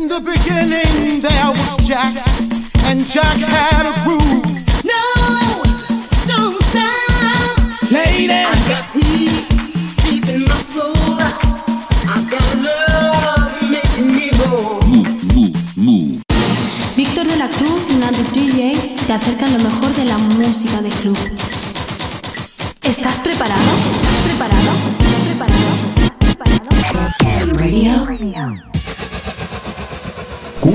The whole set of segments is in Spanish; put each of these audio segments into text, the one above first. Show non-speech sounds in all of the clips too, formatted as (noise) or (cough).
In the beginning there was Jack, and Jack had a groove. No, don't stop. Lady, I got peace deep in my soul. I got love making me move. Víctor de la Cruz y Nandi DJ te acercan lo mejor de la música de club. ¿Estás preparado? ¿Estás preparado? ¿Estás preparado? ¿Estás preparado? Radio.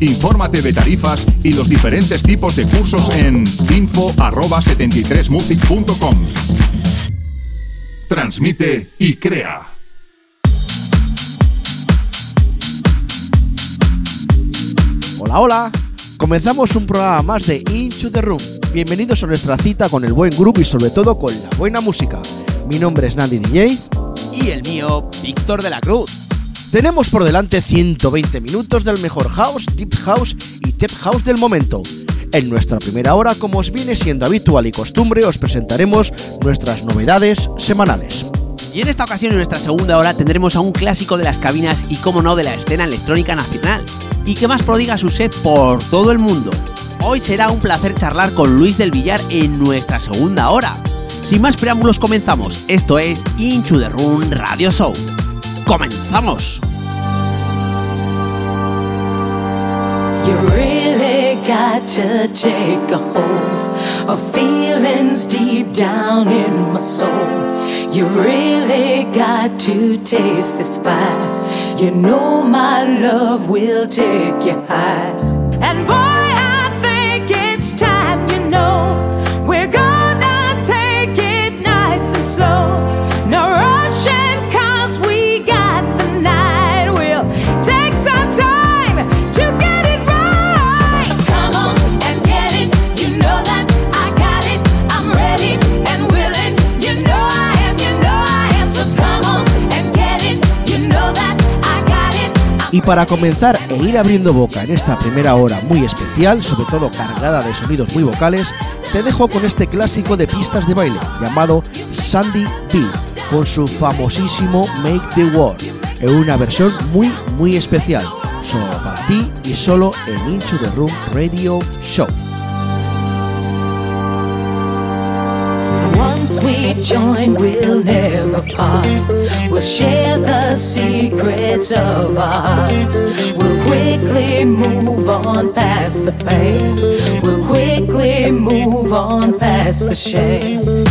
Infórmate de tarifas y los diferentes tipos de cursos en info@73music.com. Transmite y crea. Hola, hola. Comenzamos un programa más de Into the Room. Bienvenidos a nuestra cita con el buen grupo y sobre todo con la buena música. Mi nombre es Nandi DJ. Y el mío, Víctor de la Cruz. Tenemos por delante 120 minutos del mejor house, deep house y tech house del momento. En nuestra primera hora, como os viene siendo habitual y costumbre, os presentaremos nuestras novedades semanales. Y en esta ocasión, en nuestra segunda hora, tendremos a un clásico de las cabinas y, como no, de la escena electrónica nacional. Y que más prodiga su set por todo el mundo. Hoy será un placer charlar con Luis del Villar en nuestra segunda hora. Sin más preámbulos, comenzamos. Esto es Into the Room Radio Show. ¡Comenzamos! You really got to take a hold of feelings deep down in my soul. You really got to taste this fire. You know my love will take you high. And boy, Y para comenzar e ir abriendo boca en esta primera hora muy especial, sobre todo cargada de sonidos muy vocales, te dejo con este clásico de pistas de baile llamado Sandy B, con su famosísimo Make the World, en una versión muy muy especial, solo para ti y solo en Into the Room Radio Show. Join, we'll never part. We'll share the secrets of our hearts. We'll quickly move on past the pain. We'll quickly move on past the shame.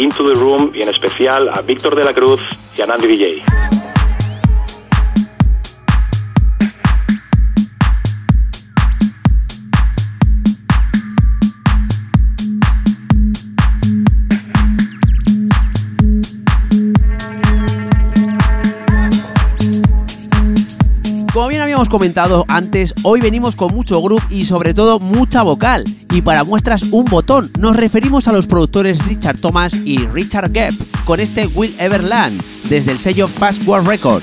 Into the Room y en especial a Víctor de la Cruz y a Nandi DJ. Como bien habíamos comentado antes, hoy venimos con mucho groove y sobre todo mucha vocal. Y para muestras un botón, nos referimos a los productores Richard Thomas y Richard Gepp con este Will Everland desde el sello Fast World Record.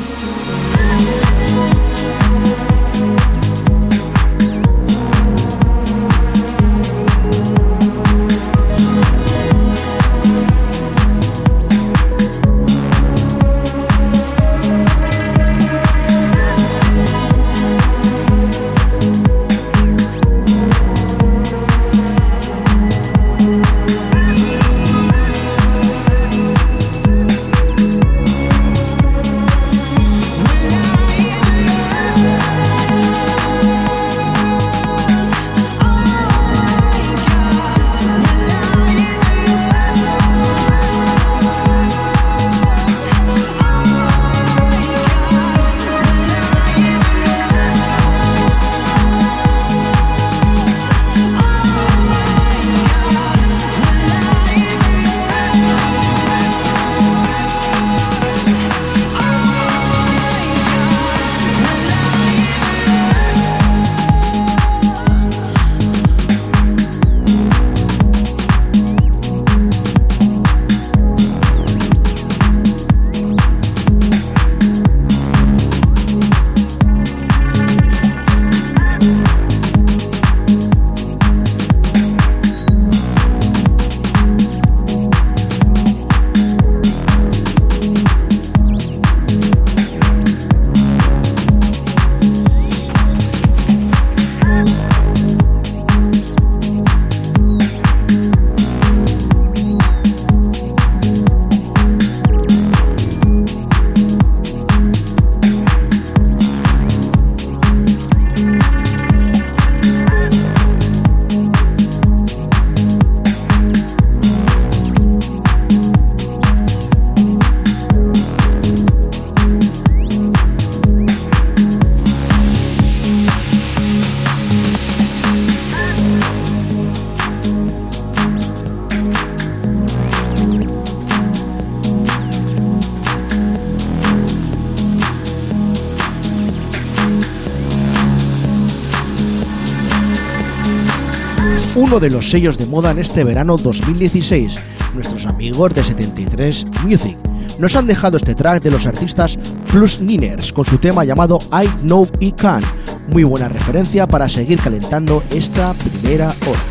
De los sellos de moda en este verano 2016, nuestros amigos de 73 Music. Nos han dejado este track de los artistas Plus Niners con su tema llamado I Know I Can. Muy buena referencia para seguir calentando esta primera hora.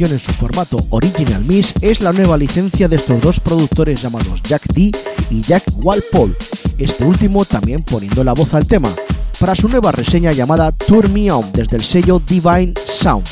En su formato Original Miss es la nueva licencia de estos dos productores llamados Jack D y Jack Walpole, este último también poniendo la voz al tema, para su nueva reseña llamada Tour Me On desde el sello Divine Sound.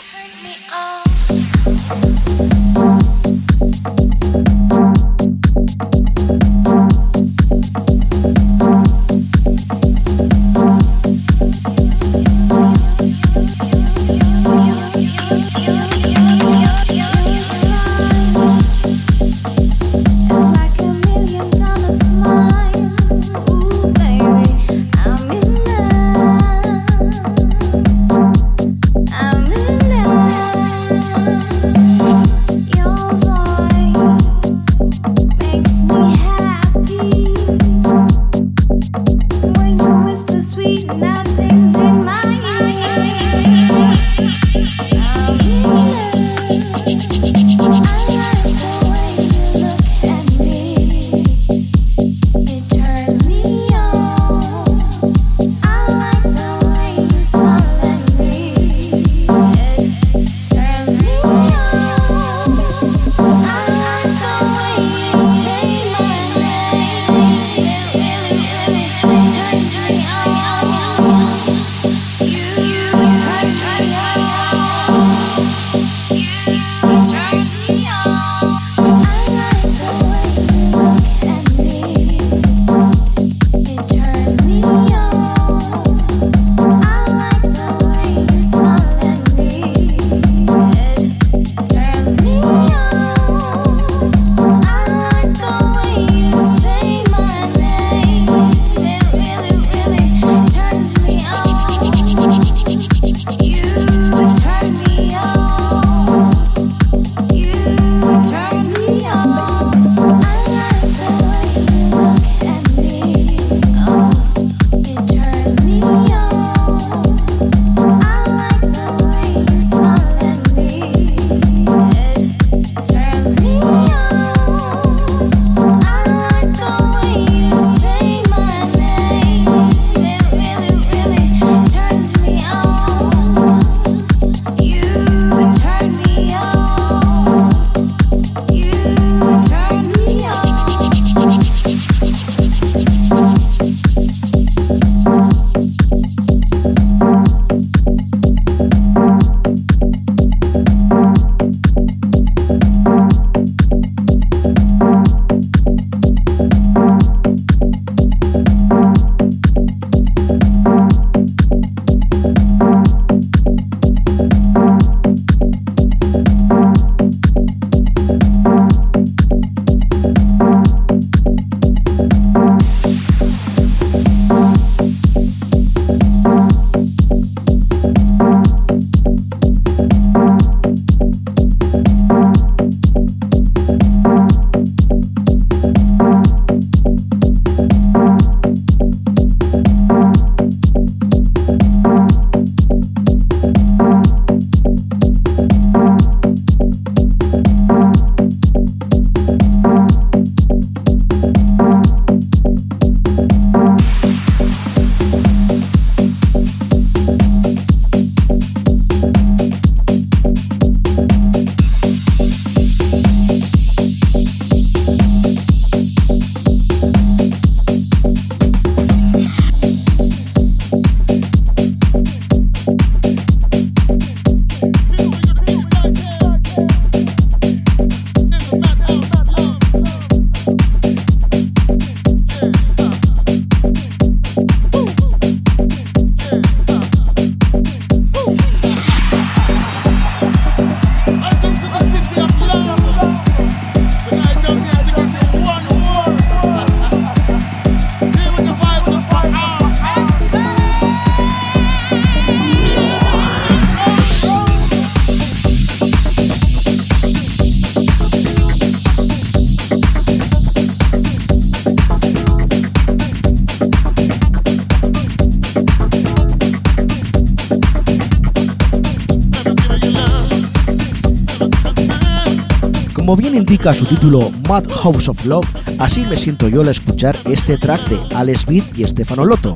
Su título Mad House of Love, así me siento yo al escuchar este track de Alex Beat y Stefano Lotto.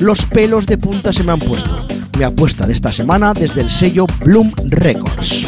Los pelos de punta se me han puesto. Mi apuesta de esta semana desde el sello Bloom Records.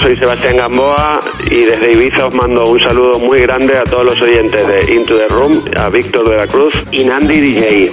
Soy Sebastián Gamboa y desde Ibiza os mando un saludo muy grande a todos los oyentes de Into the Room, a Víctor de la Cruz y Nandi DJ.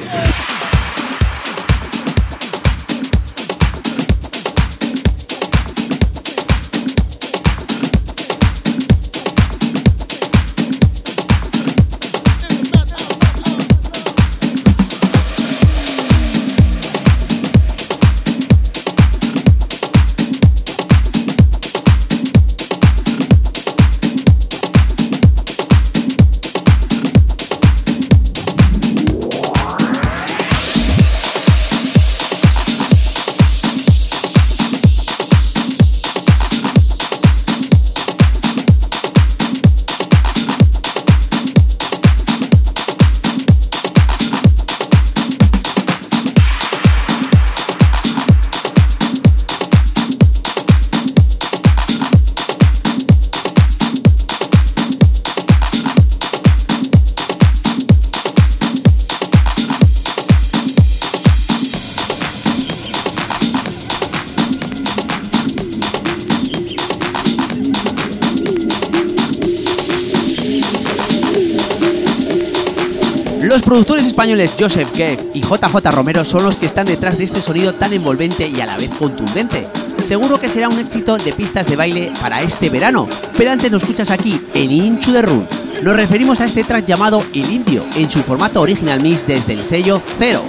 Productores españoles Joseph Keck y JJ Romero son los que están detrás de este sonido tan envolvente y a la vez contundente. Seguro que será un éxito de pistas de baile para este verano, pero antes nos escuchas aquí en Inchu de Room. Nos referimos a este track llamado El Indio, en su formato original mix desde el sello Cero.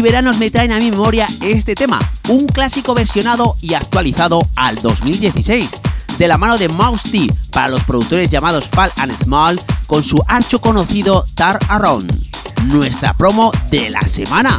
Y veranos me traen a mi memoria este tema, un clásico versionado y actualizado al 2016, de la mano de Mouse T para los productores llamados Fall and Small con su ancho conocido Tar Around, nuestra promo de la semana.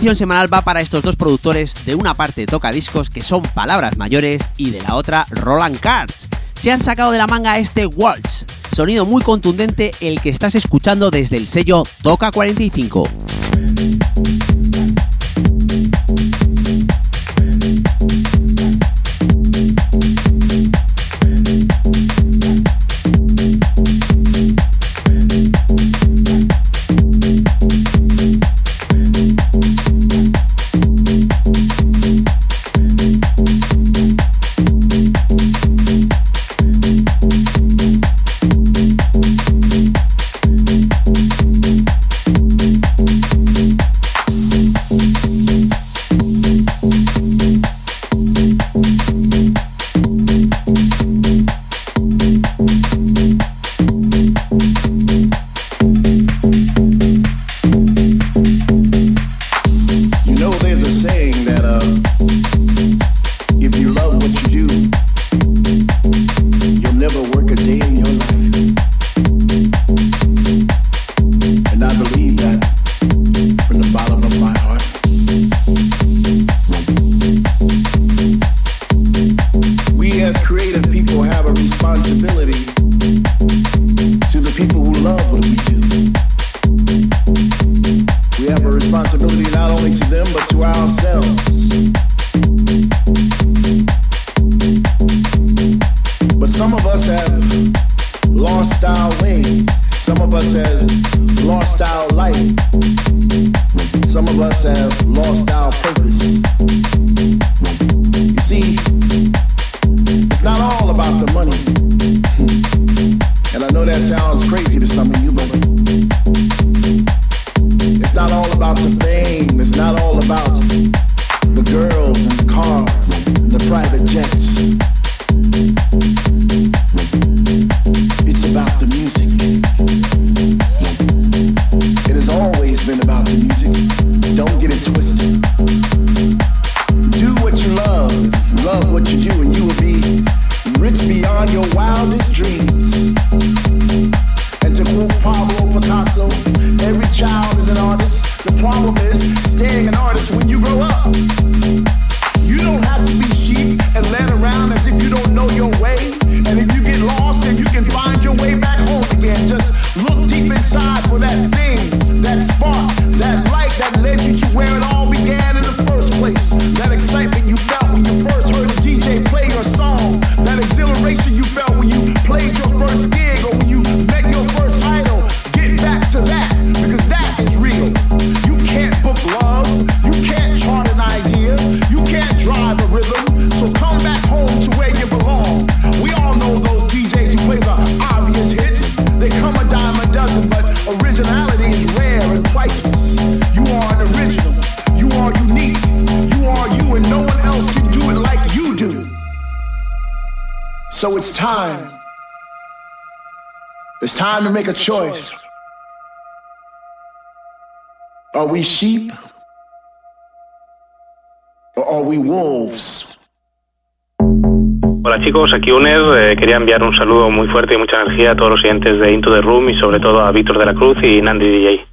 Semanal va para estos dos productores, de una parte toca discos que son palabras mayores y de la otra Roland Cards. Se han sacado de la manga este Waltz, sonido muy contundente el que estás escuchando desde el sello Toca 45. Kiuner. Eh, quería enviar un saludo muy fuerte y mucha energía a todos los siguientes de Into the Room y sobre todo a Víctor de la Cruz y Nandi DJ.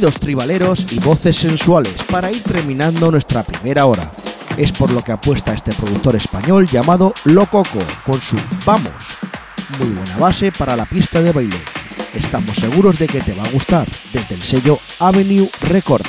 tribaleros y voces sensuales para ir terminando nuestra primera hora. Es por lo que apuesta este productor español llamado Lococo con su Vamos. Muy buena base para la pista de baile. Estamos seguros de que te va a gustar desde el sello Avenue Record.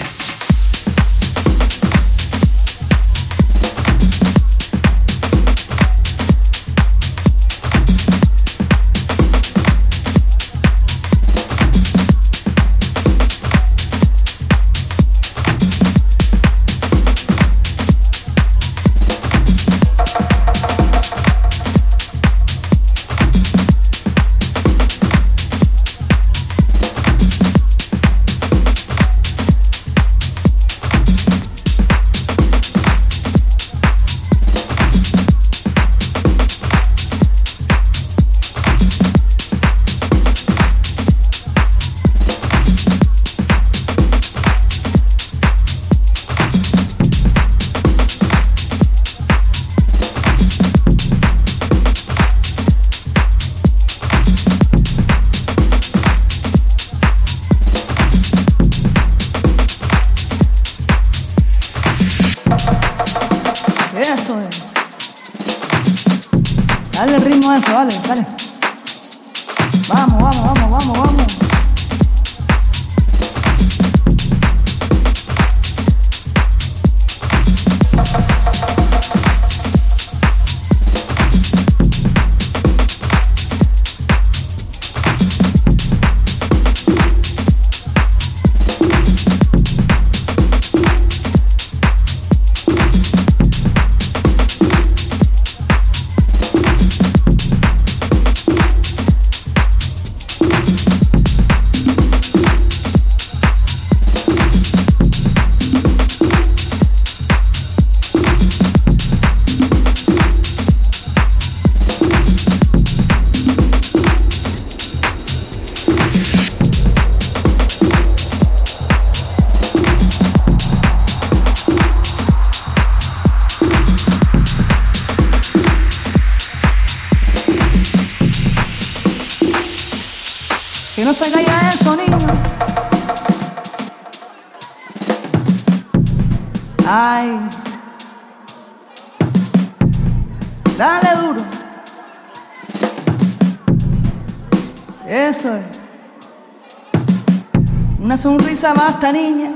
Recordings. sonrisa basta, niña.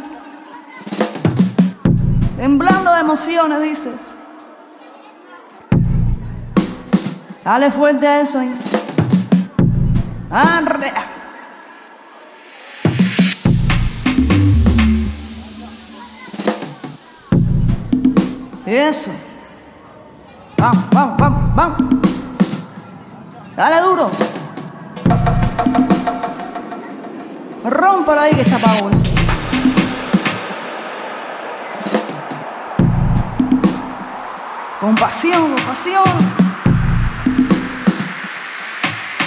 Temblando de emociones, dices. Dale fuerte a eso ahí. Arre. Eso. Vamos, vamos, vamos, vamos. Dale duro. Rómpalo ahí que está pago eso. Compasión, compasión.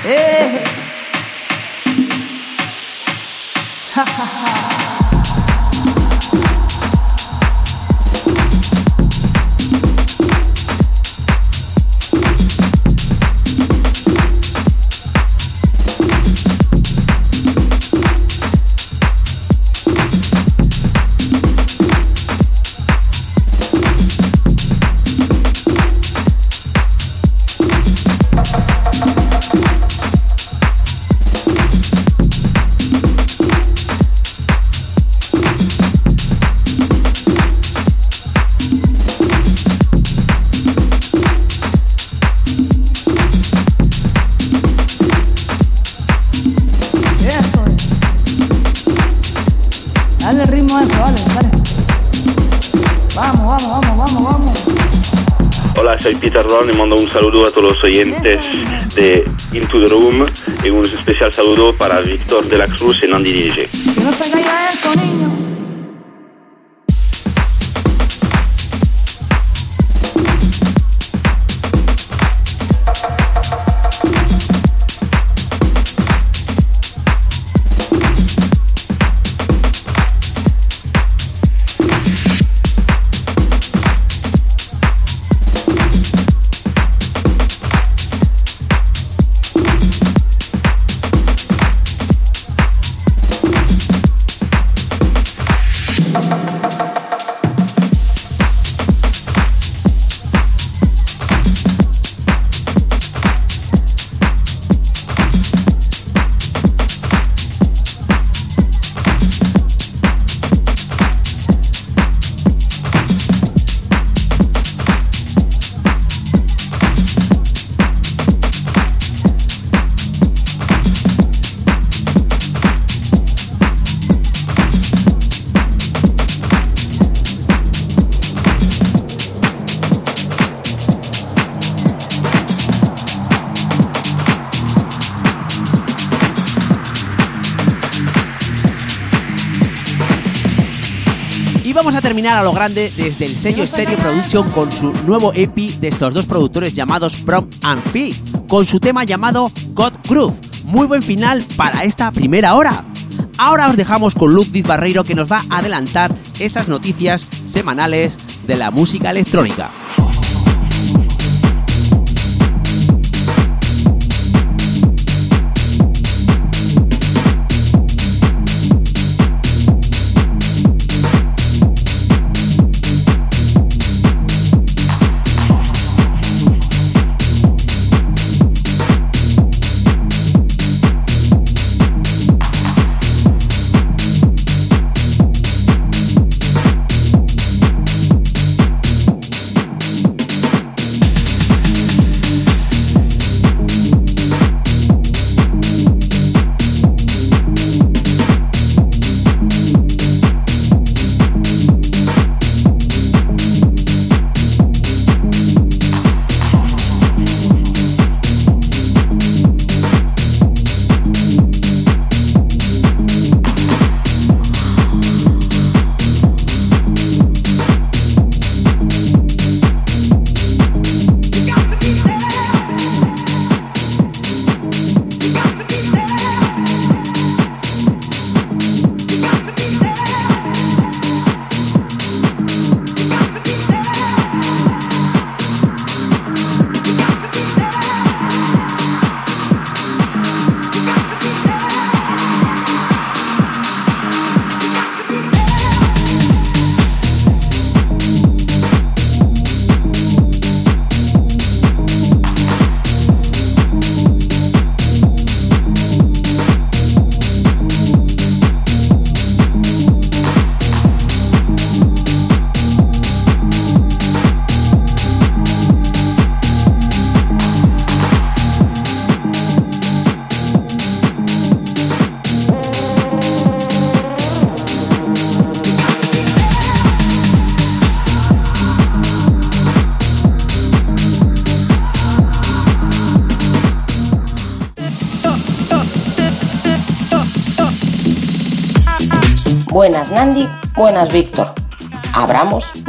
Eh. (laughs) Ja, ja, ja. Le mando un saludo a todos los oyentes de Into the Room y un especial saludo para Víctor de la Cruz y Nandi DJ. Vamos a terminar a lo grande desde el sello Stereo Production con su nuevo EP de estos dos productores llamados From and Fee, con su tema llamado God Groove. Muy buen final para esta primera hora. Ahora os dejamos con Ludwig Barreiro que nos va a adelantar esas noticias semanales de la música electrónica.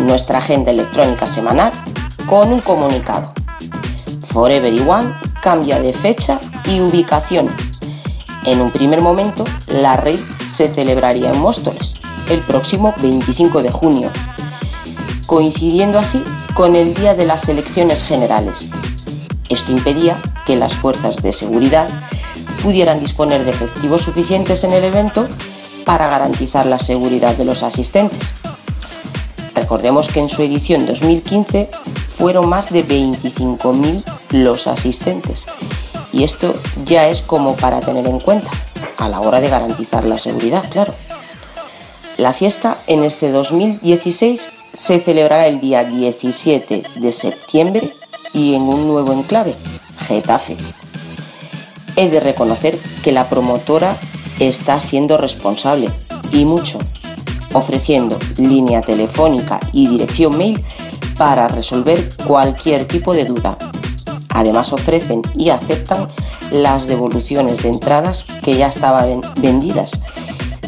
Nuestra agenda electrónica semanal con un comunicado. Forever One cambia de fecha y ubicación. En un primer momento, la rave se celebraría en Móstoles el próximo 25 de junio, coincidiendo así con el día de las elecciones generales. Esto impedía que las fuerzas de seguridad pudieran disponer de efectivos suficientes en el evento para garantizar la seguridad de los asistentes. Recordemos que en su edición 2015 fueron más de 25.000 los asistentes y esto ya es como para tener en cuenta a la hora de garantizar la seguridad, claro. La fiesta en este 2016 se celebrará el día 17 de septiembre y en un nuevo enclave, Getafe. He de reconocer que la promotora está siendo responsable y mucho, ofreciendo línea telefónica y dirección mail para resolver cualquier tipo de duda. Además ofrecen y aceptan las devoluciones de entradas que ya estaban vendidas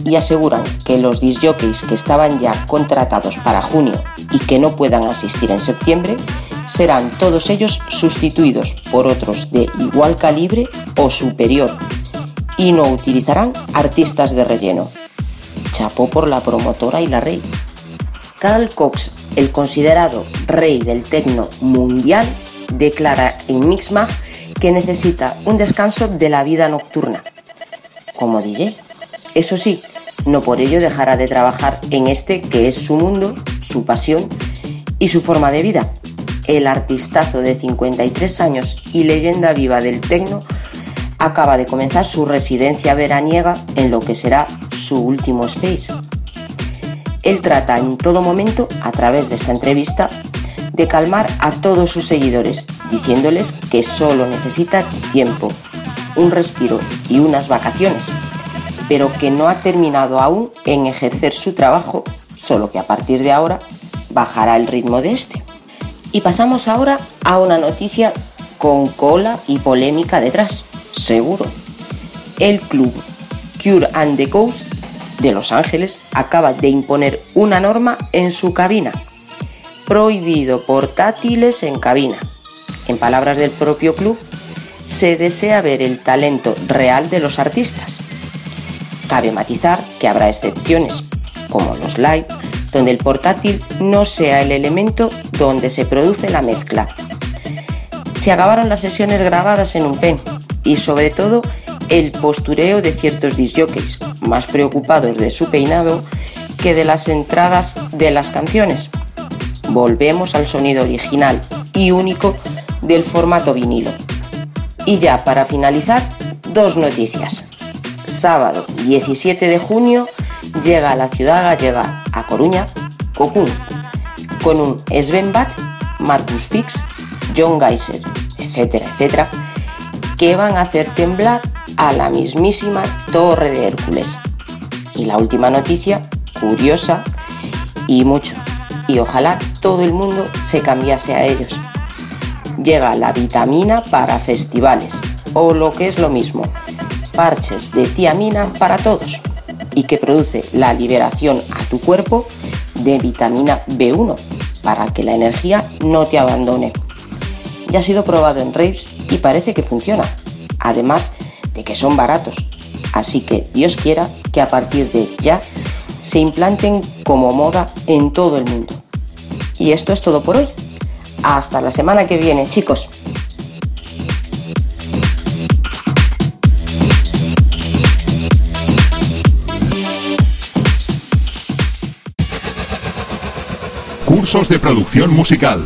y aseguran que los disjockeys que estaban ya contratados para junio y que no puedan asistir en septiembre serán todos ellos sustituidos por otros de igual calibre o superior y no utilizarán artistas de relleno. Chapó por la promotora y la rey. Carl Cox, el considerado rey del tecno mundial, declara en Mixmag que necesita un descanso de la vida nocturna, como DJ. Eso sí, no por ello dejará de trabajar en este que es su mundo, su pasión y su forma de vida. El artistazo de 53 años y leyenda viva del tecno acaba de comenzar su residencia veraniega en lo que será su último space. Él trata en todo momento, a través de esta entrevista, de calmar a todos sus seguidores, diciéndoles que solo necesita tiempo, un respiro y unas vacaciones, pero que no ha terminado aún en ejercer su trabajo, solo que a partir de ahora bajará el ritmo de este. Y pasamos ahora a una noticia con cola y polémica detrás seguro. El club Cure and the Ghost de Los Ángeles acaba de imponer una norma en su cabina. Prohibido portátiles en cabina. En palabras del propio club, se desea ver el talento real de los artistas. Cabe matizar que habrá excepciones, como los live, donde el portátil no sea el elemento donde se produce la mezcla. Se acabaron las sesiones grabadas en un pen y sobre todo el postureo de ciertos disjockeys, más preocupados de su peinado que de las entradas de las canciones. Volvemos al sonido original y único del formato vinilo. Y ya para finalizar, dos noticias. Sábado 17 de junio llega a la ciudad gallega, a Coruña, Copún, con un Sven Bat, Marcus Fix, John Geiser, etcétera, etcétera, que van a hacer temblar a la mismísima Torre de Hércules. Y la última noticia, curiosa y mucho, y ojalá todo el mundo se cambiase a ellos. Llega la vitamina para festivales, o lo que es lo mismo, parches de tiamina para todos, y que produce la liberación a tu cuerpo de vitamina B1 para que la energía no te abandone. Ya ha sido probado en raves y parece que funciona. Además, de que son baratos. Así que Dios quiera que a partir de ya se implanten como moda en todo el mundo. Y esto es todo por hoy. Hasta la semana que viene, chicos. Cursos de producción musical.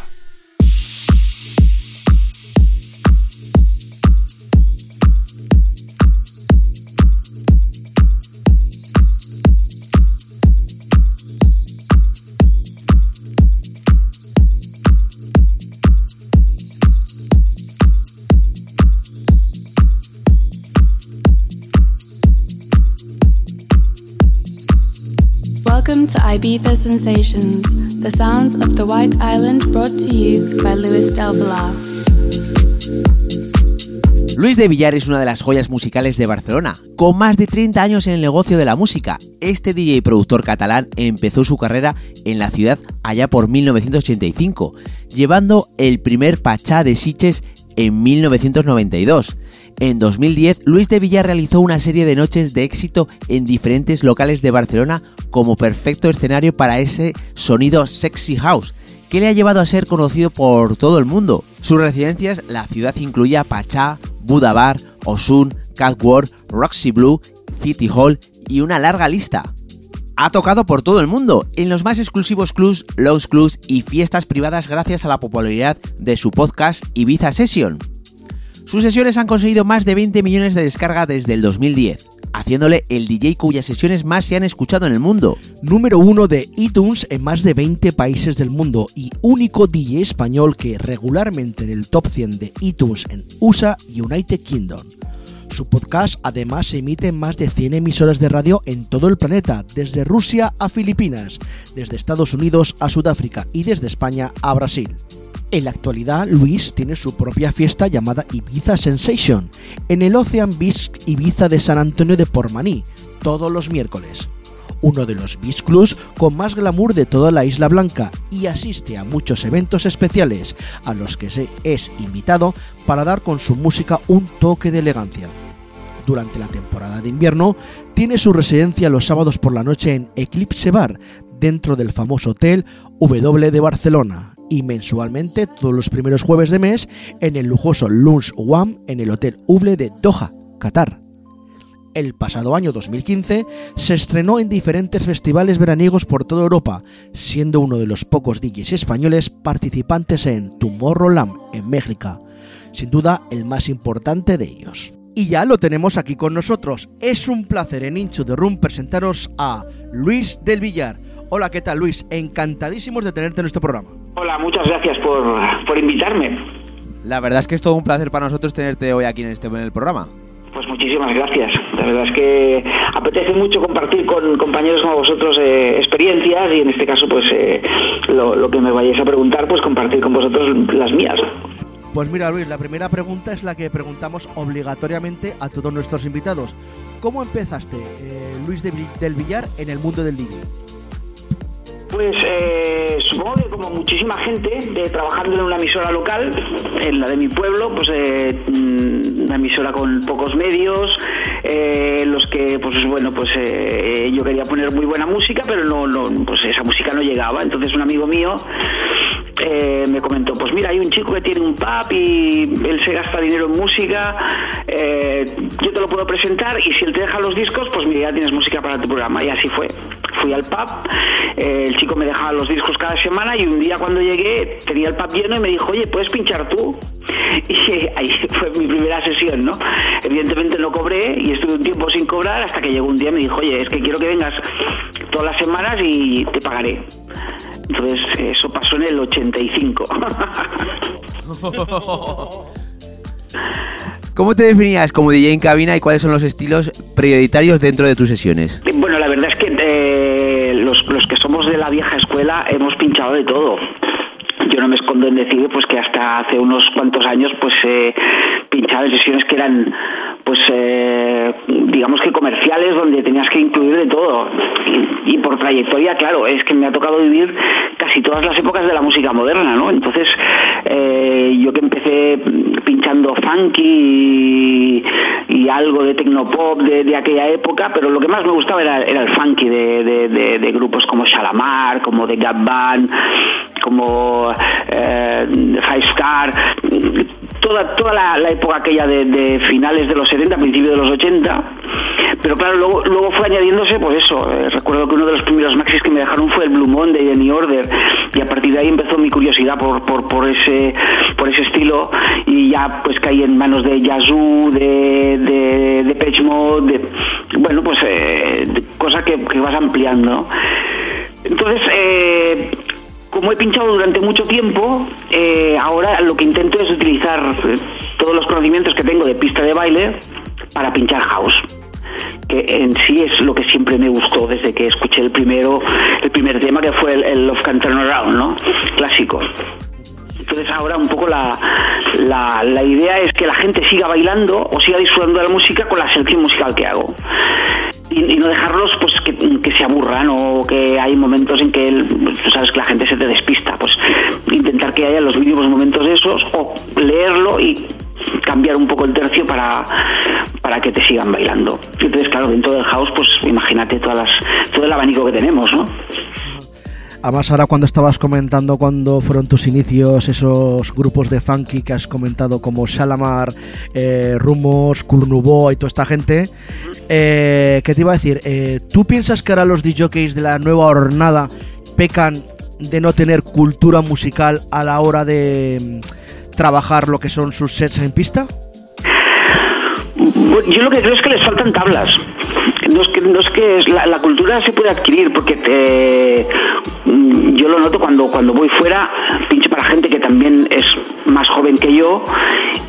Ibiza Sensations, the sounds of the White Island brought to you by Luis Del Villar. Luis de Villar es una de las joyas musicales de Barcelona. Con más de 30 años en el negocio de la música, este DJ y productor catalán empezó su carrera en la ciudad allá por 1985, llevando el primer Pachá de Siches en 1992. En 2010, Luis de Villar realizó una serie de noches de éxito en diferentes locales de Barcelona como perfecto escenario para ese sonido sexy house que le ha llevado a ser conocido por todo el mundo. Sus residencias, la ciudad incluía Pachá, Buda Bar, Osun, Catwalk, Roxy Blue, City Hall y una larga lista. Ha tocado por todo el mundo, en los más exclusivos clubs, lounge clubs y fiestas privadas gracias a la popularidad de su podcast Ibiza Session. Sus sesiones han conseguido más de 20 millones de descargas desde el 2010, haciéndole el DJ cuyas sesiones más se han escuchado en el mundo. Número uno de iTunes en más de 20 países del mundo y único DJ español que regularmente en el top 100 de iTunes en USA y United Kingdom. Su podcast además se emite más de 100 emisoras de radio en todo el planeta, desde Rusia a Filipinas, desde Estados Unidos a Sudáfrica y desde España a Brasil. En la actualidad, Luis tiene su propia fiesta llamada Ibiza Sensation en el Ocean Beach Ibiza de San Antonio de Pormaní, todos los miércoles. Uno de los beach clubs con más glamour de toda la Isla Blanca y asiste a muchos eventos especiales a los que se es invitado para dar con su música un toque de elegancia. Durante la temporada de invierno tiene su residencia los sábados por la noche en Eclipse Bar, dentro del famoso hotel W de Barcelona, y mensualmente todos los primeros jueves de mes en el lujoso Lunch One en el Hotel Uble de Doha, Qatar. El pasado año 2015 se estrenó en diferentes festivales veraniegos por toda Europa, siendo uno de los pocos DJs españoles participantes en Tomorrowland en México, sin duda el más importante de ellos. Y ya lo tenemos aquí con nosotros. Es un placer en Incho de Room presentaros a Luis del Villar. Hola, ¿qué tal Luis? Encantadísimos de tenerte en nuestro programa. Hola, muchas gracias por, por invitarme. La verdad es que es todo un placer para nosotros tenerte hoy aquí en, este, en el programa. Pues muchísimas gracias. La verdad es que apetece mucho compartir con compañeros como vosotros eh, experiencias y en este caso pues eh, lo, lo, que me vayáis a preguntar pues compartir con vosotros las mías. Pues mira Luis, la primera pregunta es la que preguntamos obligatoriamente a todos nuestros invitados. ¿Cómo empezaste, eh, Luis de, del Villar, en el mundo del DJ? Pues eh, supongo que como muchísima gente, trabajando en una emisora local, en la de mi pueblo, pues eh, una emisora con pocos medios, eh, los que, pues bueno, pues eh, yo quería poner muy buena música, pero no, no, pues esa música no llegaba. Entonces un amigo mío me comentó, pues mira, hay un chico que tiene un pub y él se gasta dinero en música, yo te lo puedo presentar y si él te deja los discos, pues mira, ya tienes música para tu programa. Y así fue. Fui al pub, el chico me dejaba los discos cada semana y un día cuando llegué tenía el pub lleno y me dijo, oye, ¿puedes pinchar tú? (laughs) Y ahí fue mi primera sesión, ¿no? Evidentemente no cobré y estuve un tiempo sin cobrar hasta que llegó un día y me dijo, oye, es que quiero que vengas todas las semanas y te pagaré. Entonces eso pasó en el 85. (laughs) ¿Cómo te definías como DJ en cabina y cuáles son los estilos prioritarios dentro de tus sesiones? Bueno, la verdad vieja escuela hemos pinchado de todo. Yo no me escondo en decir pues que hasta hace unos cuantos años pues eh, pinchaba en sesiones que eran pues eh, digamos que comerciales donde tenías que incluir de todo. Y, por trayectoria claro es que me ha tocado vivir casi todas las épocas de la música moderna no entonces eh, yo que empecé pinchando funky y, algo de tecnopop de, de, aquella época pero lo que más me gustaba era, el funky de, grupos como Shalamar como de Gap Band como eh, Five Star, toda, toda la, la época aquella de, finales de los 70, principios de los 80. Pero claro, luego, luego fue añadiéndose, pues eso, eh, recuerdo que uno de los primeros maxis que me dejaron fue el Blue Monday de New Order y a partir de ahí empezó mi curiosidad por, por, por, ese, por ese estilo y ya pues caí en manos de Yazoo, de, de, de de, bueno, pues eh, cosa que, que, vas ampliando. Entonces, eh, como he pinchado durante mucho tiempo, eh, ahora lo que intento es utilizar eh, todos los conocimientos que tengo de pista de baile para pinchar house que en sí es lo que siempre me gustó desde que escuché el primero el primer tema que fue el, el Love Can Turn Around, ¿no? Clásico. Entonces ahora un poco la, la, idea es que la gente siga bailando o siga disfrutando de la música con la selección musical que hago. Y, no dejarlos pues que, se aburran o que hay momentos en que sabes que la gente se te despista. Pues intentar que haya los mínimos momentos esos o leerlo y cambiar un poco el tercio para, para que te sigan bailando. Entonces, claro, dentro del house, pues imagínate todas las, todo el abanico que tenemos, ¿no? Además, ahora cuando estabas comentando cuando fueron tus inicios, esos grupos de funky que has comentado como Shalamar, eh, Rumos, Kurnubo y toda esta gente, eh, ¿qué te iba a decir? Eh, ¿Tú piensas que ahora los DJs de la nueva hornada pecan de no tener cultura musical a la hora de mm, trabajar lo que son sus sets en pista? Yo lo que creo es que les faltan tablas. No es que, no que la, cultura se puede adquirir porque te, yo lo noto cuando, cuando voy fuera, pincho para gente que también es más joven que yo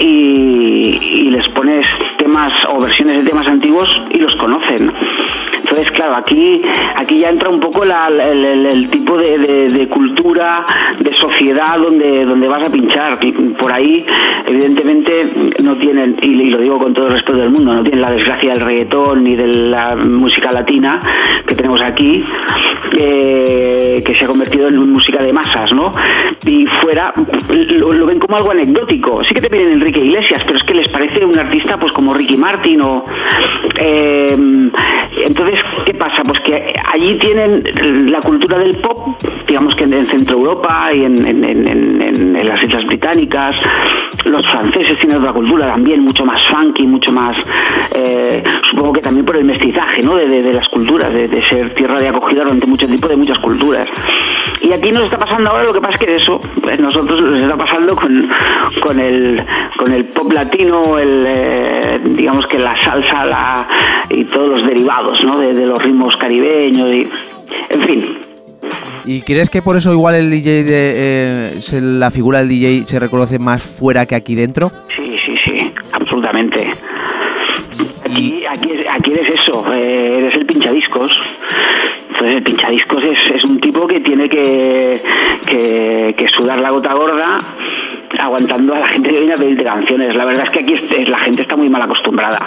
y, y les pones temas o versiones de temas antiguos y los conocen. Entonces, claro, aquí, aquí ya entra un poco el, el, tipo de, de, cultura, de sociedad donde, donde vas a pinchar. Por ahí, evidentemente, no tienen, y, y lo digo con todo el respeto del mundo, no tienen la desgracia del reggaetón ni de la música latina que tenemos aquí, eh, que se ha convertido en música de masas, ¿no? Fuera lo, ven como algo anecdótico. Sí que te piden Enrique Iglesias, pero es que les parece un artista pues como Ricky Martin o... Eh, entonces, ¿qué pasa? Pues que allí tienen la cultura del pop, digamos que en, Centro Europa y en, en, en, en las Islas Británicas, los franceses tienen otra cultura también, mucho más funky, mucho más, eh, supongo que también por el mestizaje, ¿no? De, de- de las culturas, de, de ser tierra de acogida durante mucho tiempo de muchas culturas. Y aquí nos está pasando ahora lo que pasa es que eso, pues nosotros nos está pasando con, con el con el pop latino, el eh, digamos que la salsa la, y todos los derivados, ¿no? De, de los ritmos caribeños y, en fin, ¿Y crees que por eso igual el DJ de eh, se- la figura del DJ se reconoce más fuera que aquí dentro? Sí, sí, sí, absolutamente. Aquí, aquí, aquí eres eso, eh, eres el pinchadiscos. Entonces el pinchadiscos es, es un tipo que tiene que, que, sudar la gota gorda aguantando a la gente que viene a pedirte canciones. La verdad es que aquí la gente está muy mal acostumbrada.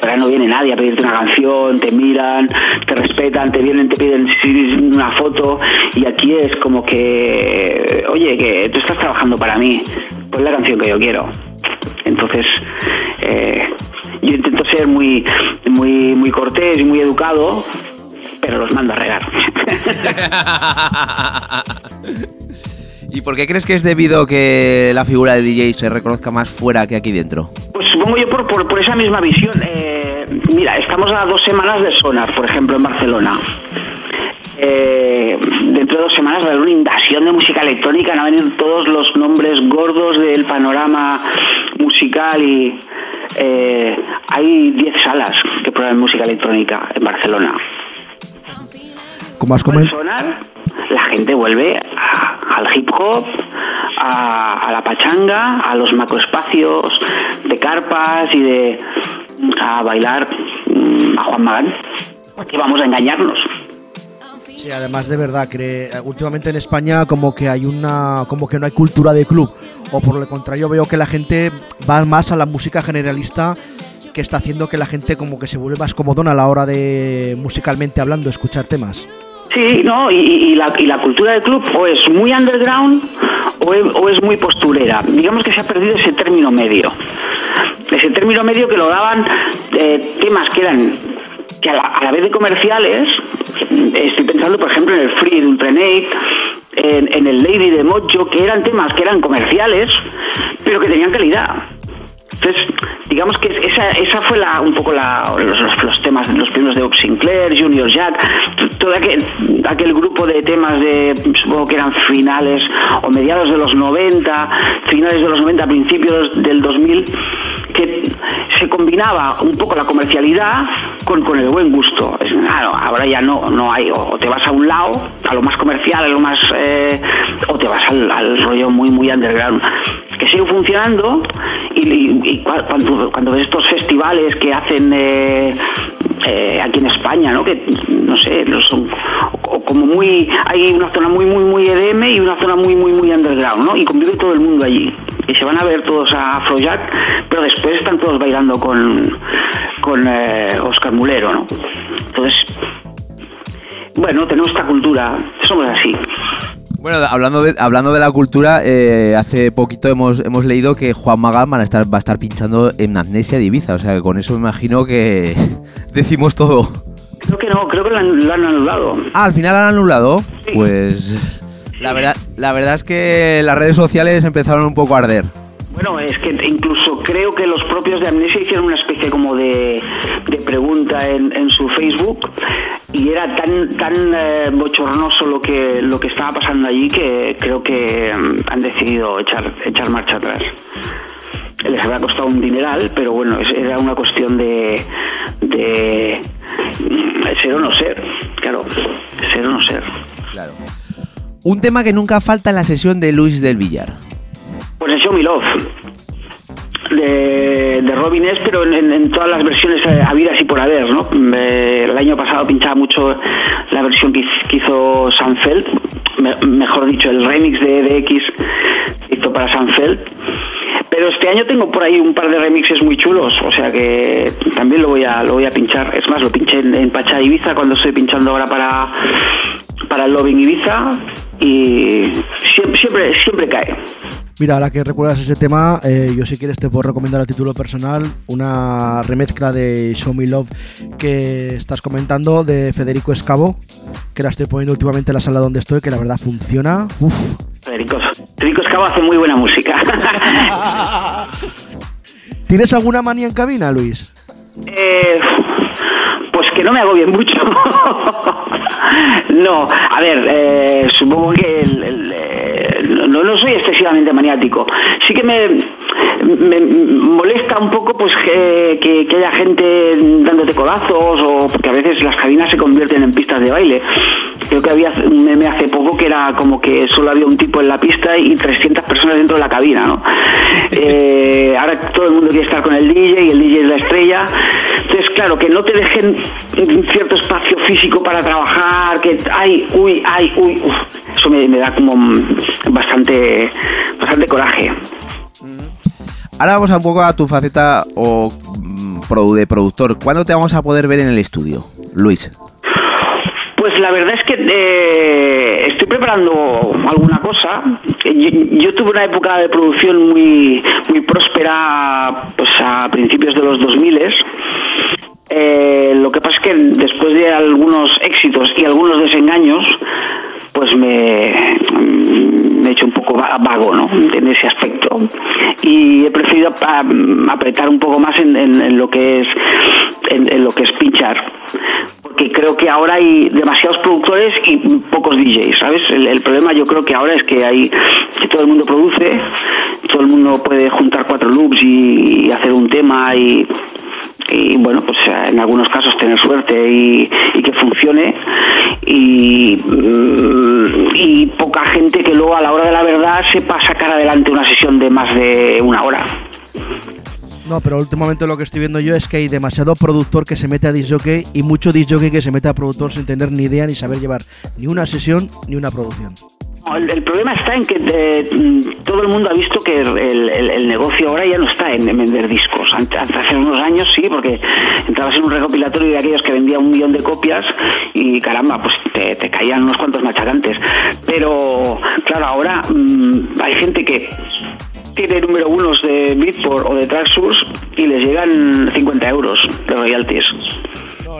Ahora no viene nadie a pedirte una canción, te miran, te respetan, te vienen, te piden una foto y aquí es como que, oye, que tú estás trabajando para mí, pon la canción que yo quiero. Entonces, eh, yo intento ser muy, muy, muy cortés y muy educado, pero los mando a regar. (laughs) ¿Y por qué crees que es debido que la figura del DJ se reconozca más fuera que aquí dentro? Pues supongo yo por, por, por esa misma visión. Eh, mira, estamos a dos semanas de Sonar, por ejemplo, en Barcelona. Eh, dentro de dos semanas va a haber una invasión de música electrónica, van a venir todos los nombres gordos del panorama musical y eh, hay 10 salas que prueban música electrónica en Barcelona. Como has comentado. la gente vuelve a- al hip hop, a, a la pachanga, a los macroespacios de carpas y de a bailar mm, a Juan Magán. Que vamos a engañarnos. Sí, además de verdad, que últimamente en España como que hay una, como que no hay cultura de club, o por lo contrario veo que la gente va más a la música generalista que está haciendo que la gente como que se vuelve más comodona a la hora de musicalmente hablando, escuchar temas. Sí, no, y, la, y la cultura del club o es muy underground o es, muy posturera. Digamos que se ha perdido ese término medio. Ese término medio que lo daban eh, temas que eran que a la, a la vez de comerciales, estoy pensando por ejemplo en el Free de Ultranate, en, en el Lady de Mojo, que eran temas que eran comerciales, pero que tenían calidad. Entonces, digamos que esa, esa fue la, un poco la, los, los- temas, los primeros de Bob Sinclair, Junior Jack, todo aquel, aquel grupo de temas de, supongo que eran finales o mediados de los 90, finales de los 90, principios del 2000, que se combinaba un poco la comercialidad con, con el buen gusto. Claro, ahora ya no, no hay, o te vas a un lado, a lo más comercial, a lo más, eh, o te vas al, rollo muy, muy underground, que sigue funcionando y- y cua- cuando, ves estos festivales que hacen eh, eh, aquí en España, ¿no? Que, no sé, son como muy, hay una zona muy, muy, muy EDM y una zona muy, muy, muy underground, ¿no? Y convive todo el mundo allí. Y se van a ver todos a Afrojack, pero después están todos bailando con, con eh, Oscar Mulero, ¿no? Entonces, bueno, tenemos esta cultura, somos así. Bueno, hablando de, hablando de la cultura, eh, hace poquito hemos, hemos leído que Juan Magán van a estar, va a estar pinchando en Amnesia de Ibiza. O sea, que con eso me imagino que (laughs) decimos todo. Creo que no, creo que lo han, lo han anulado. Ah, al final han anulado. Pues la verdad, la verdad es que las redes sociales empezaron un poco a arder. Bueno, es que incluso creo que los propios de Amnesia hicieron una especie como de, de pregunta en, en su Facebook y era tan tan eh, bochornoso lo que lo que estaba pasando allí que creo que mm, han decidido echar echar marcha atrás. Les habrá costado un dineral, pero bueno, era una cuestión de, de mm, ser o no ser, claro, ser o no ser. Claro. Un tema que nunca falta en la sesión de Luis del Villar. Pues el Show Me Love de, de Robin S, pero en, todas las versiones eh, habidas y por haber, ¿no? El año pasado pinchaba mucho la versión que, hiz- que hizo Sanfeld, me- mejor dicho, el remix de DX hizo para Sanfeld. Pero este año tengo por ahí un par de remixes muy chulos, o sea que también lo voy a lo voy a pinchar. Es más, lo pinché en, en Pacha Ibiza cuando estoy pinchando ahora para para Loving Ibiza y siempre siempre, siempre cae. Mira, ahora que recuerdas ese tema, eh, yo si quieres te puedo recomendar a título personal una remezcla de Show Me Love que estás comentando de Federico Escavo, que la estoy poniendo últimamente en la sala donde estoy, que la verdad funciona. Uf, Federico, Federico Escavo hace muy buena música. (laughs) ¿Tienes alguna manía en cabina, Luis? Eh, pues que no me hago bien mucho. (laughs) no, a ver, eh, supongo que el- el, no, no soy excesivamente maniático. Sí que me, me molesta un poco pues que, que- que haya gente dándote codazos o porque a veces las cabinas se convierten en pistas de baile. Creo que había un meme hace poco que era como que solo había un tipo en la pista y 300 personas dentro de la cabina, ¿no? (laughs) Eh, ahora todo el mundo quiere estar con el DJ y el DJ es la estrella. Entonces, claro, que no te dejen un cierto espacio físico para trabajar, que ay, uy, ay, uy, uf, eso me, me da como mm, bastante, bastante coraje. Ahora vamos a un poco a tu faceta o mm, de productor. ¿Cuándo te vamos a poder ver en el estudio, Luis? Pues la verdad es que eh, estoy preparando alguna cosa. Yo, yo tuve una época de producción muy muy próspera pues a principios de los 2000 eh, lo que pasa es que después de algunos éxitos y algunos desengaños, pues me, me he hecho un poco va- vago ¿no? en ese aspecto. Y he preferido ap- apretar un poco más en, en- en lo que es en, lo que es pinchar. Porque creo que ahora hay demasiados productores y pocos DJs, ¿sabes? El, problema yo creo que ahora es que hay que todo el mundo produce, todo el mundo puede juntar cuatro loops y hacer un tema y y bueno, pues eh, en algunos casos tener suerte y, que funcione y, mm, y poca gente que luego a la hora de la verdad sepa sacar adelante una sesión de más de una hora. No, pero últimamente lo que estoy viendo yo es que hay demasiado productor que se mete a disjockey y mucho disjockey que se mete a productor sin tener ni idea ni saber llevar ni una sesión ni una producción. El, problema está en que eh, mm, todo el mundo ha visto que el, negocio ahora ya no está en, en vender discos. Ante- ante- Hace unos años sí, porque entrabas en un recopilatorio de aquellos que vendían un millón de copias y caramba, pues te, caían unos cuantos machacantes. Pero claro, ahora mm, hay gente que tiene número unos de Beatport o de Tracksource y les llegan 50 euros de royalties.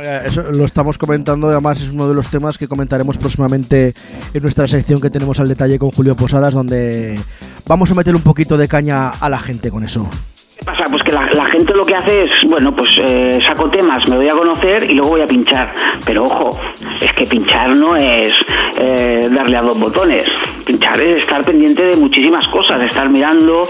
Eso lo estamos comentando, además es uno de los temas que comentaremos próximamente en nuestra sección que tenemos al detalle con Julio Posadas, donde vamos a meter un poquito de caña a la gente con eso. ¿Qué pasa? Pues que la, la gente lo que hace es, bueno, pues eh, saco temas, me doy a conocer y luego voy a pinchar. Pero ojo, es que pinchar no es eh, darle a dos botones. Pinchar es estar pendiente de muchísimas cosas, estar mirando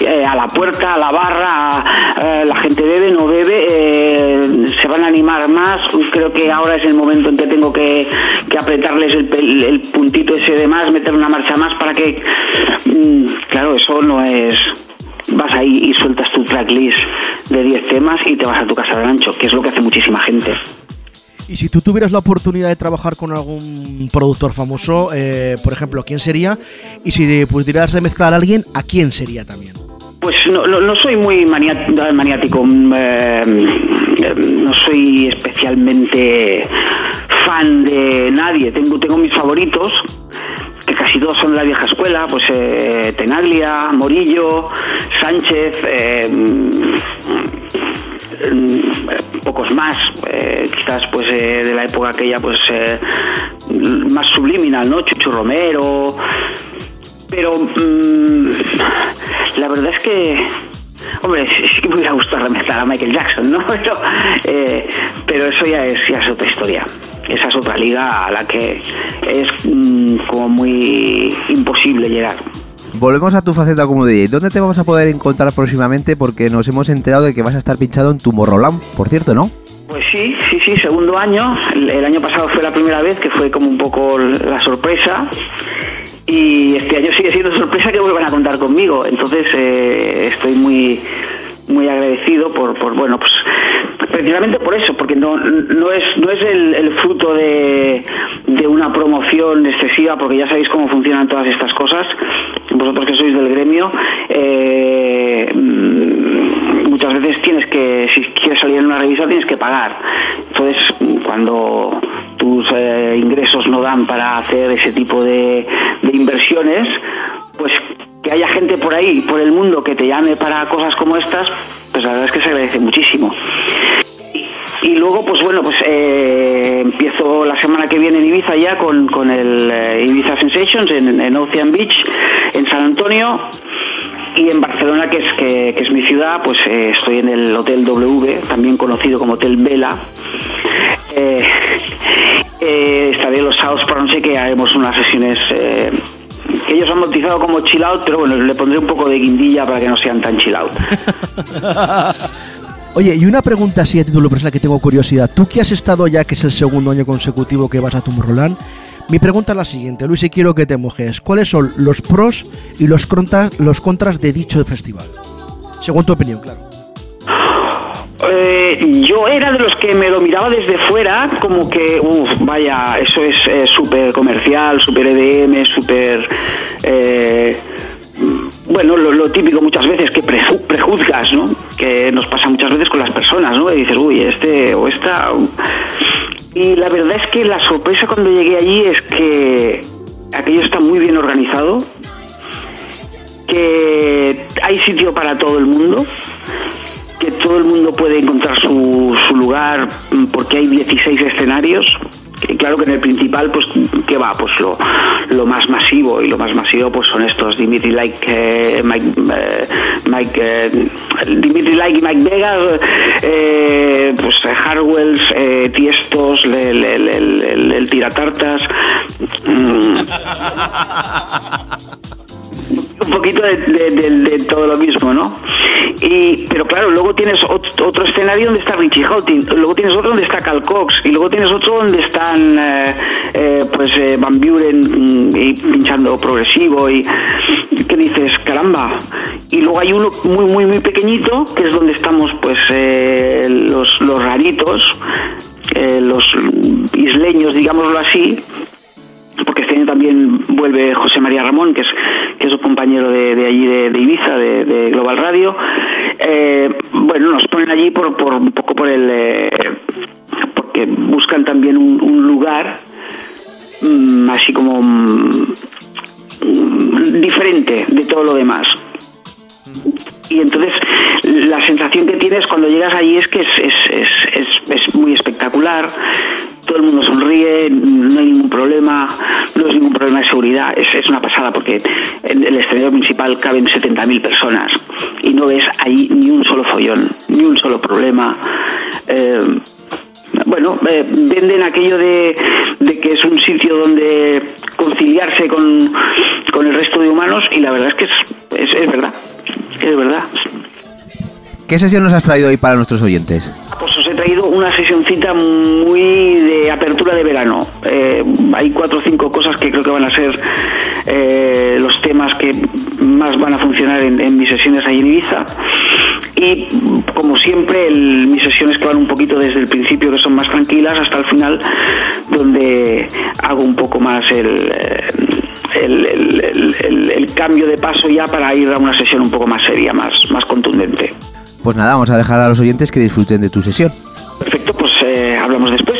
eh, a la puerta, a la barra, eh, la gente bebe, no bebe, se van a animar más. Creo que ahora es el momento en que tengo que, apretarles el, el puntito ese de más, meter una marcha más para que, mm, claro, eso no es vas ahí y sueltas tu tracklist de 10 temas y te vas a tu casa de rancho, que es lo que hace muchísima gente. Y si tú tuvieras la oportunidad de trabajar con algún productor famoso, eh, por ejemplo, ¿quién sería? Y si pudieras remezclar a alguien, ¿a quién sería también? Pues no, no, soy muy maniático, mm, eh, eh, no soy especialmente fan de nadie, tengo, mis favoritos, que casi todos son de la vieja escuela, pues Tenaglia, Morillo, Sánchez, eh, pocos más, eh, quizás pues eh, de la época aquella pues eh, más subliminal, ¿no? Chucho Romero, pero mm, la verdad es que hombre sí, que me hubiera gustado remezclar a Michael Jackson, ¿no? (laughs) Pero, eh, pero eso ya es, ya es otra historia. Esa es otra liga a la que es mm, como muy imposible llegar. Volvemos a tu faceta como DJ. ¿Dónde te vamos a poder encontrar próximamente? Porque nos hemos enterado de que vas a estar pinchado en Tomorrowland, por cierto, ¿no? Pues sí, sí, sí, segundo año. El, el año pasado fue la primera vez que fue como un poco la sorpresa. Y este año sigue siendo sorpresa que vuelvan a contar conmigo. Entonces eh, estoy muy muy agradecido por, por bueno pues precisamente por eso porque no no es no es el, fruto de, de una promoción excesiva porque ya sabéis cómo funcionan todas estas cosas. Vosotros que sois del gremio eh, muchas veces tienes que si quieres salir en una revista tienes que pagar. Entonces cuando tus eh, ingresos no dan para hacer ese tipo de inversiones pues que haya gente por ahí, por el mundo, que te llame para cosas como estas, pues la verdad es que se agradece muchísimo. Y, luego, pues bueno, pues eh, empiezo la semana que viene en Ibiza ya con, con el eh, Ibiza Sensations en, Ocean Beach en San Antonio y en Barcelona, que es, que, es mi ciudad, pues eh, estoy en el Hotel W, también conocido como Hotel Vela. Estaré los sábados por noche que haremos unas sesiones ellos han bautizado como chill out, pero bueno, le pondré un poco de guindilla para que no sean tan chill out. (laughs) Oye, y una pregunta así a título personal que tengo curiosidad. Tú que has estado ya, que es el segundo año consecutivo que vas a Tomorrowland, mi pregunta es la siguiente, Luis, y quiero que te mojes. ¿Cuáles son los pros y los contras, los contras de dicho festival? Según tu opinión, claro. Eh, yo era de los que me lo miraba desde fuera, como que, uff, vaya, eso es súper comercial, súper EDM, súper... eh, bueno, lo, lo típico muchas veces que preju- prejuzgas, ¿no? Que nos pasa muchas veces con las personas, ¿no? Y dices, uy, este o esta... Y la verdad es que la sorpresa cuando llegué allí es que aquello está muy bien organizado, que hay sitio para todo el mundo, que todo el mundo puede encontrar su, su lugar mm, porque hay 16 escenarios. Claro que en el principal, pues, ¿qué va? Pues lo, lo más masivo, y lo más masivo pues son estos, Dimitri Like, eh, Mike, eh, Mike eh, Dimitri Like y Mike Vegas, eh, pues Harwells, eh, Tiestos, el, el, el, el- Tiratartas, mm, (laughs) un poquito de todo lo mismo, ¿no? Y, pero claro, luego tienes ot- otro escenario donde está Richie Houghton, luego tienes otro donde está Cal Cox, y luego tienes otro donde están eh, eh, pues eh, Van Buren mm, y pinchando progresivo y que dices, caramba. Y luego hay uno muy, muy, muy pequeñito, que es donde estamos pues los, los raritos, los isleños, digámoslo así, porque este año también vuelve José María Ramón, que es, que es un compañero de, allí de, Ibiza, de, Global Radio. Eh, bueno, nos ponen allí por, por un poco por el... eh, porque buscan también un, un lugar mm, así como mm, mm, diferente de todo lo demás. Y entonces la sensación que tienes cuando llegas allí es que es, es, es, es- muy espectacular, todo el mundo sonríe, no hay ningún problema, no es ningún problema de seguridad, es, es una pasada porque en el escenario principal caben 70.000 personas y no ves ahí ni un solo follón, ni un solo problema. Eh, bueno, eh, venden aquello de, de que es un sitio donde conciliarse con, con el resto de humanos y la verdad es que es, es verdad, es verdad. ¿Qué sesión nos has traído hoy para nuestros oyentes? Pues os he traído una sesioncita muy de apertura de verano. Eh, hay cuatro o cinco cosas que creo que van a ser eh, los temas que más van a funcionar en, mis sesiones ahí en Ibiza. Y como siempre, mis sesiones que van un poquito desde el principio, que son más tranquilas, hasta el final, donde hago un poco más el, eh, el- el cambio de paso ya para ir a una sesión un poco más seria, más, más contundente. Pues nada, vamos a dejar a los oyentes que disfruten de tu sesión. Perfecto, pues eh, hablamos después.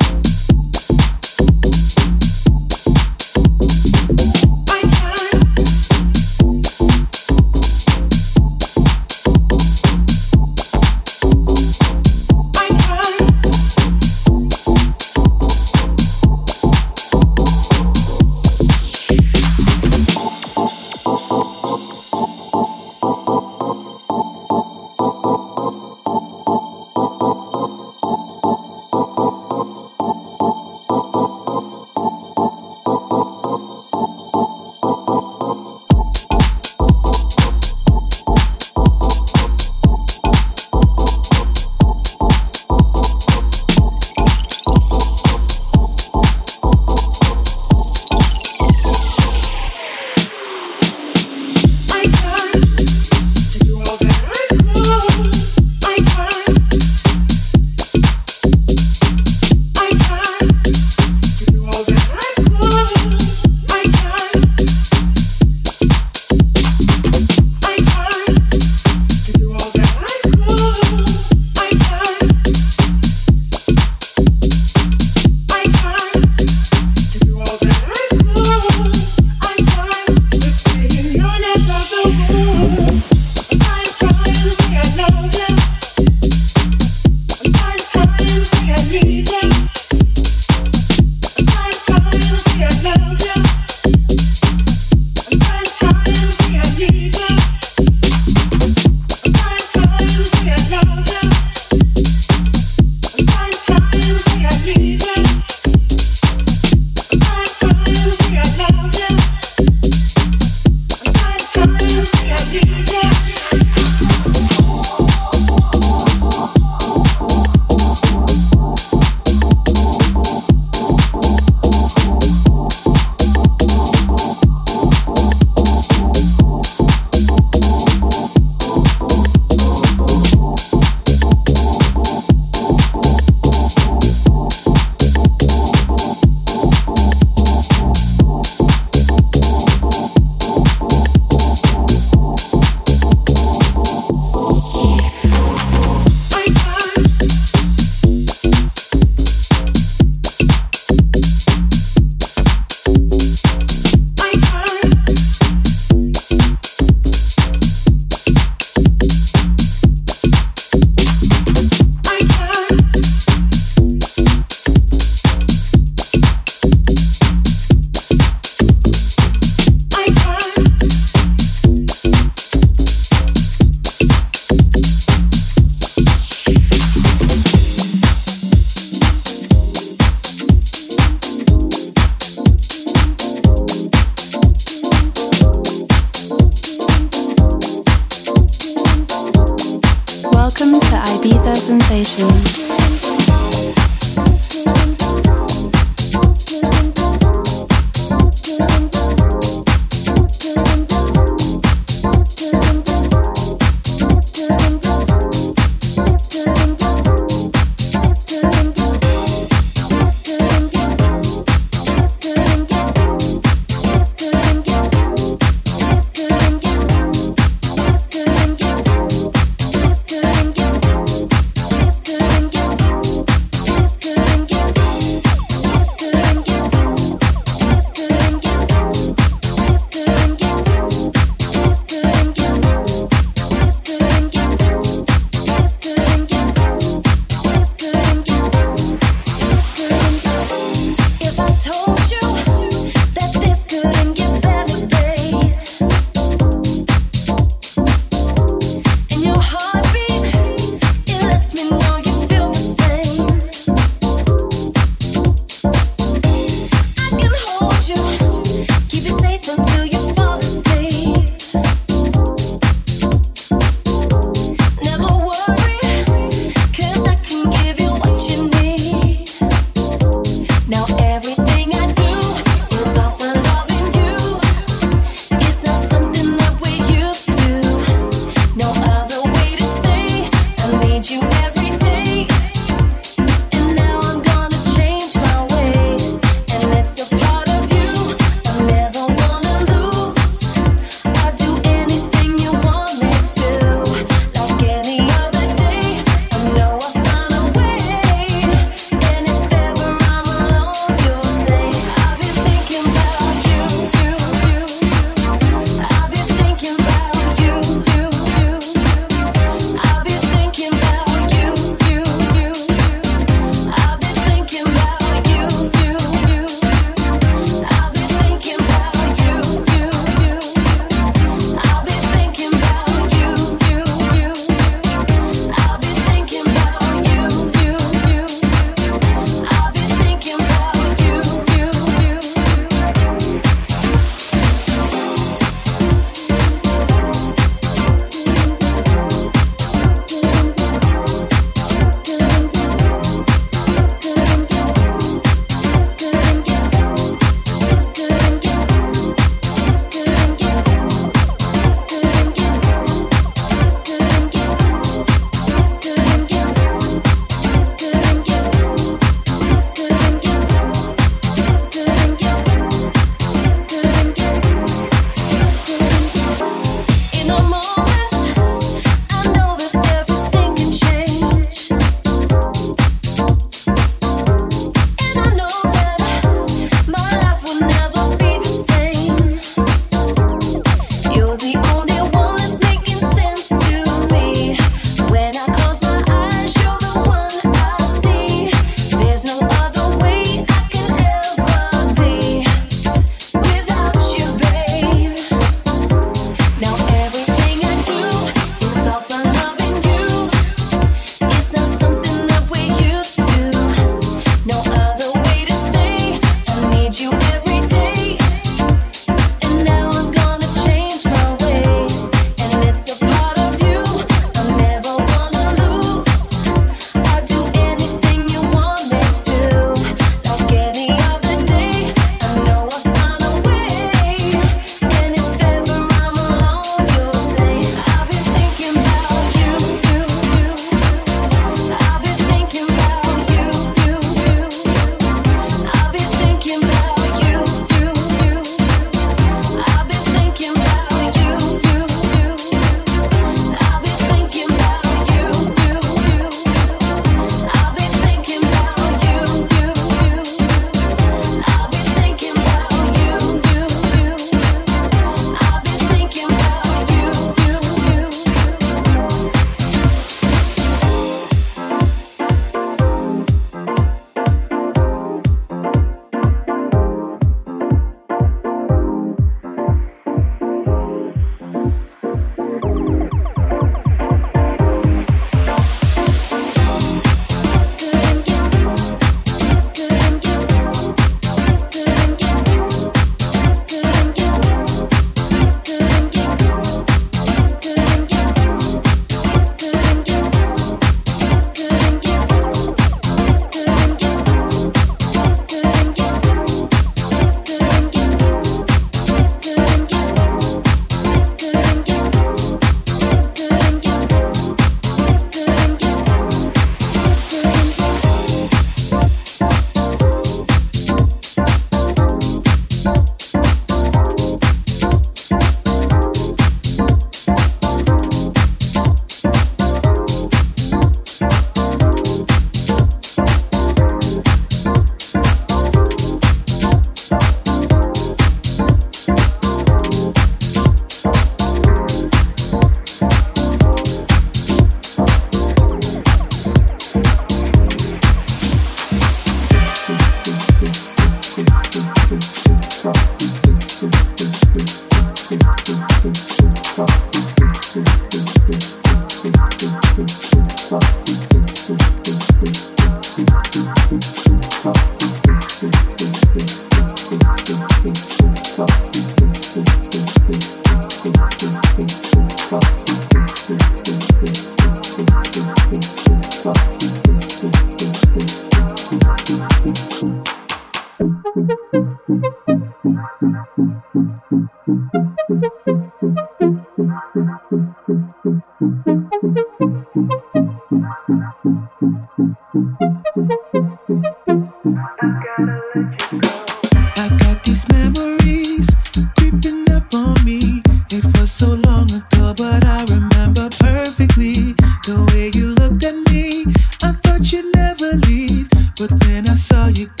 Bueno, pues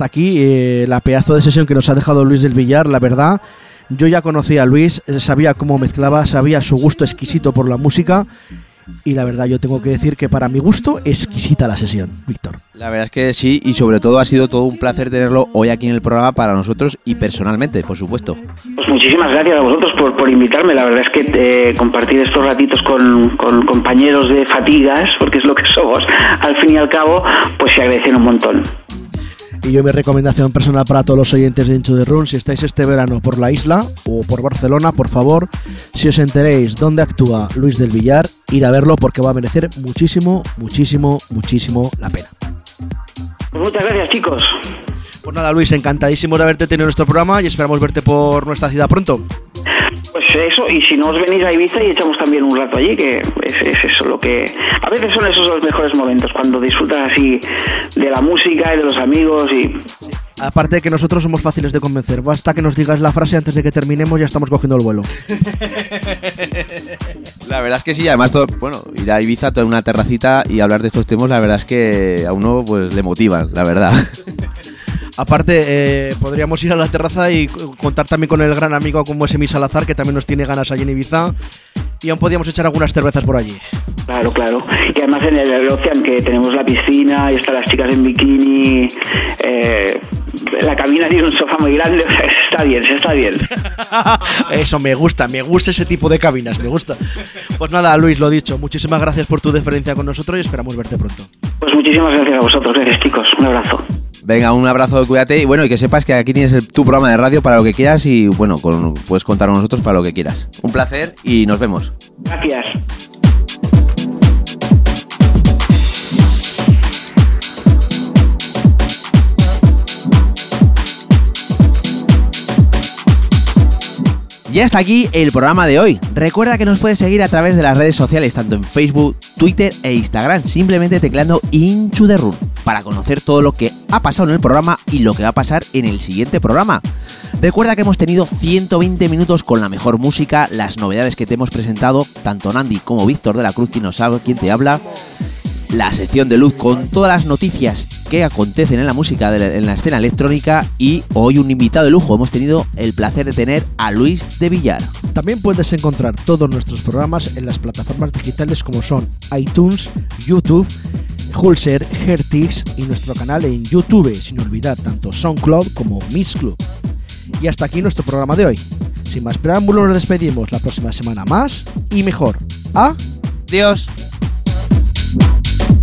hasta aquí eh, la pedazo de sesión que nos ha dejado Luis del Villar, la verdad. Yo ya conocía a Luis, eh, sabía cómo mezclaba, sabía su gusto exquisito por la música y la verdad yo tengo que decir que para mi gusto exquisita la sesión, Víctor. La verdad es que sí y sobre todo ha sido todo un placer tenerlo hoy aquí en el programa para nosotros y personalmente, por supuesto. Pues muchísimas gracias a vosotros por, por invitarme, la verdad es que eh, compartir estos ratitos con, con compañeros de fatigas, porque es lo que somos, al fin y al cabo, pues se agradecen un montón. Y yo mi recomendación personal para todos los oyentes de Into the Room, si estáis este verano por la isla o por Barcelona, por favor, si os enteréis dónde actúa Luis del Villar, ir a verlo porque va a merecer muchísimo, muchísimo, muchísimo la pena. Pues muchas gracias chicos. Pues nada Luis, encantadísimo de haberte tenido en nuestro programa y esperamos verte por nuestra ciudad pronto. Pues eso, y si no os venís a Ibiza y echamos también un rato allí, que es, es, eso lo que... A veces son esos los mejores momentos, cuando disfrutas así de la música y de los amigos y... Aparte de que nosotros somos fáciles de convencer, basta que nos digas la frase antes de que terminemos, ya estamos cogiendo el vuelo. (laughs) La verdad es que sí, además, todo, bueno, ir a Ibiza en una terracita y hablar de estos temas, la verdad es que a uno pues le motivan, la verdad. (laughs) Aparte, eh, podríamos ir a la terraza y contar también con el gran amigo como es Emi Salazar, que también nos tiene ganas allí en Ibiza. Y aún podíamos echar algunas cervezas por allí. Claro, claro. Y además en el Ocean que tenemos la piscina y están las chicas en bikini, eh, la cabina tiene un sofá muy grande, (laughs) está bien, se está bien. (laughs) Eso me gusta, me gusta ese tipo de cabinas, me gusta. Pues nada, Luis, lo dicho, muchísimas gracias por tu deferencia con nosotros y esperamos verte pronto. Pues muchísimas gracias a vosotros, gracias chicos, un abrazo. Venga, un abrazo, cuídate y bueno, y que sepas que aquí tienes tu programa de radio para lo que quieras y bueno, puedes contar con nosotros para lo que quieras. Un placer y nos vemos. Gracias. Ya está aquí el programa de hoy. Recuerda que nos puedes seguir a través de las redes sociales, tanto en Facebook, Twitter e Instagram, simplemente tecleando Into the Room, para conocer todo lo que ha pasado en el programa y lo que va a pasar en el siguiente programa. Recuerda que hemos tenido 120 minutos con la mejor música, las novedades que te hemos presentado, tanto Nandi como Víctor de la Cruz, quien nos sabe quién te habla, la sección de luz con todas las noticias que acontecen en la música, de la- en la escena electrónica y hoy un invitado de lujo. Hemos tenido el placer de tener a Luis de Villar. También puedes encontrar todos nuestros programas en las plataformas digitales como son iTunes, YouTube, Hulser, Hertix y nuestro canal en YouTube, sin olvidar tanto SoundCloud como Mix Club. Y hasta aquí nuestro programa de hoy. Sin más preámbulos, nos despedimos la próxima semana más y mejor. ¡Adiós! Thank you.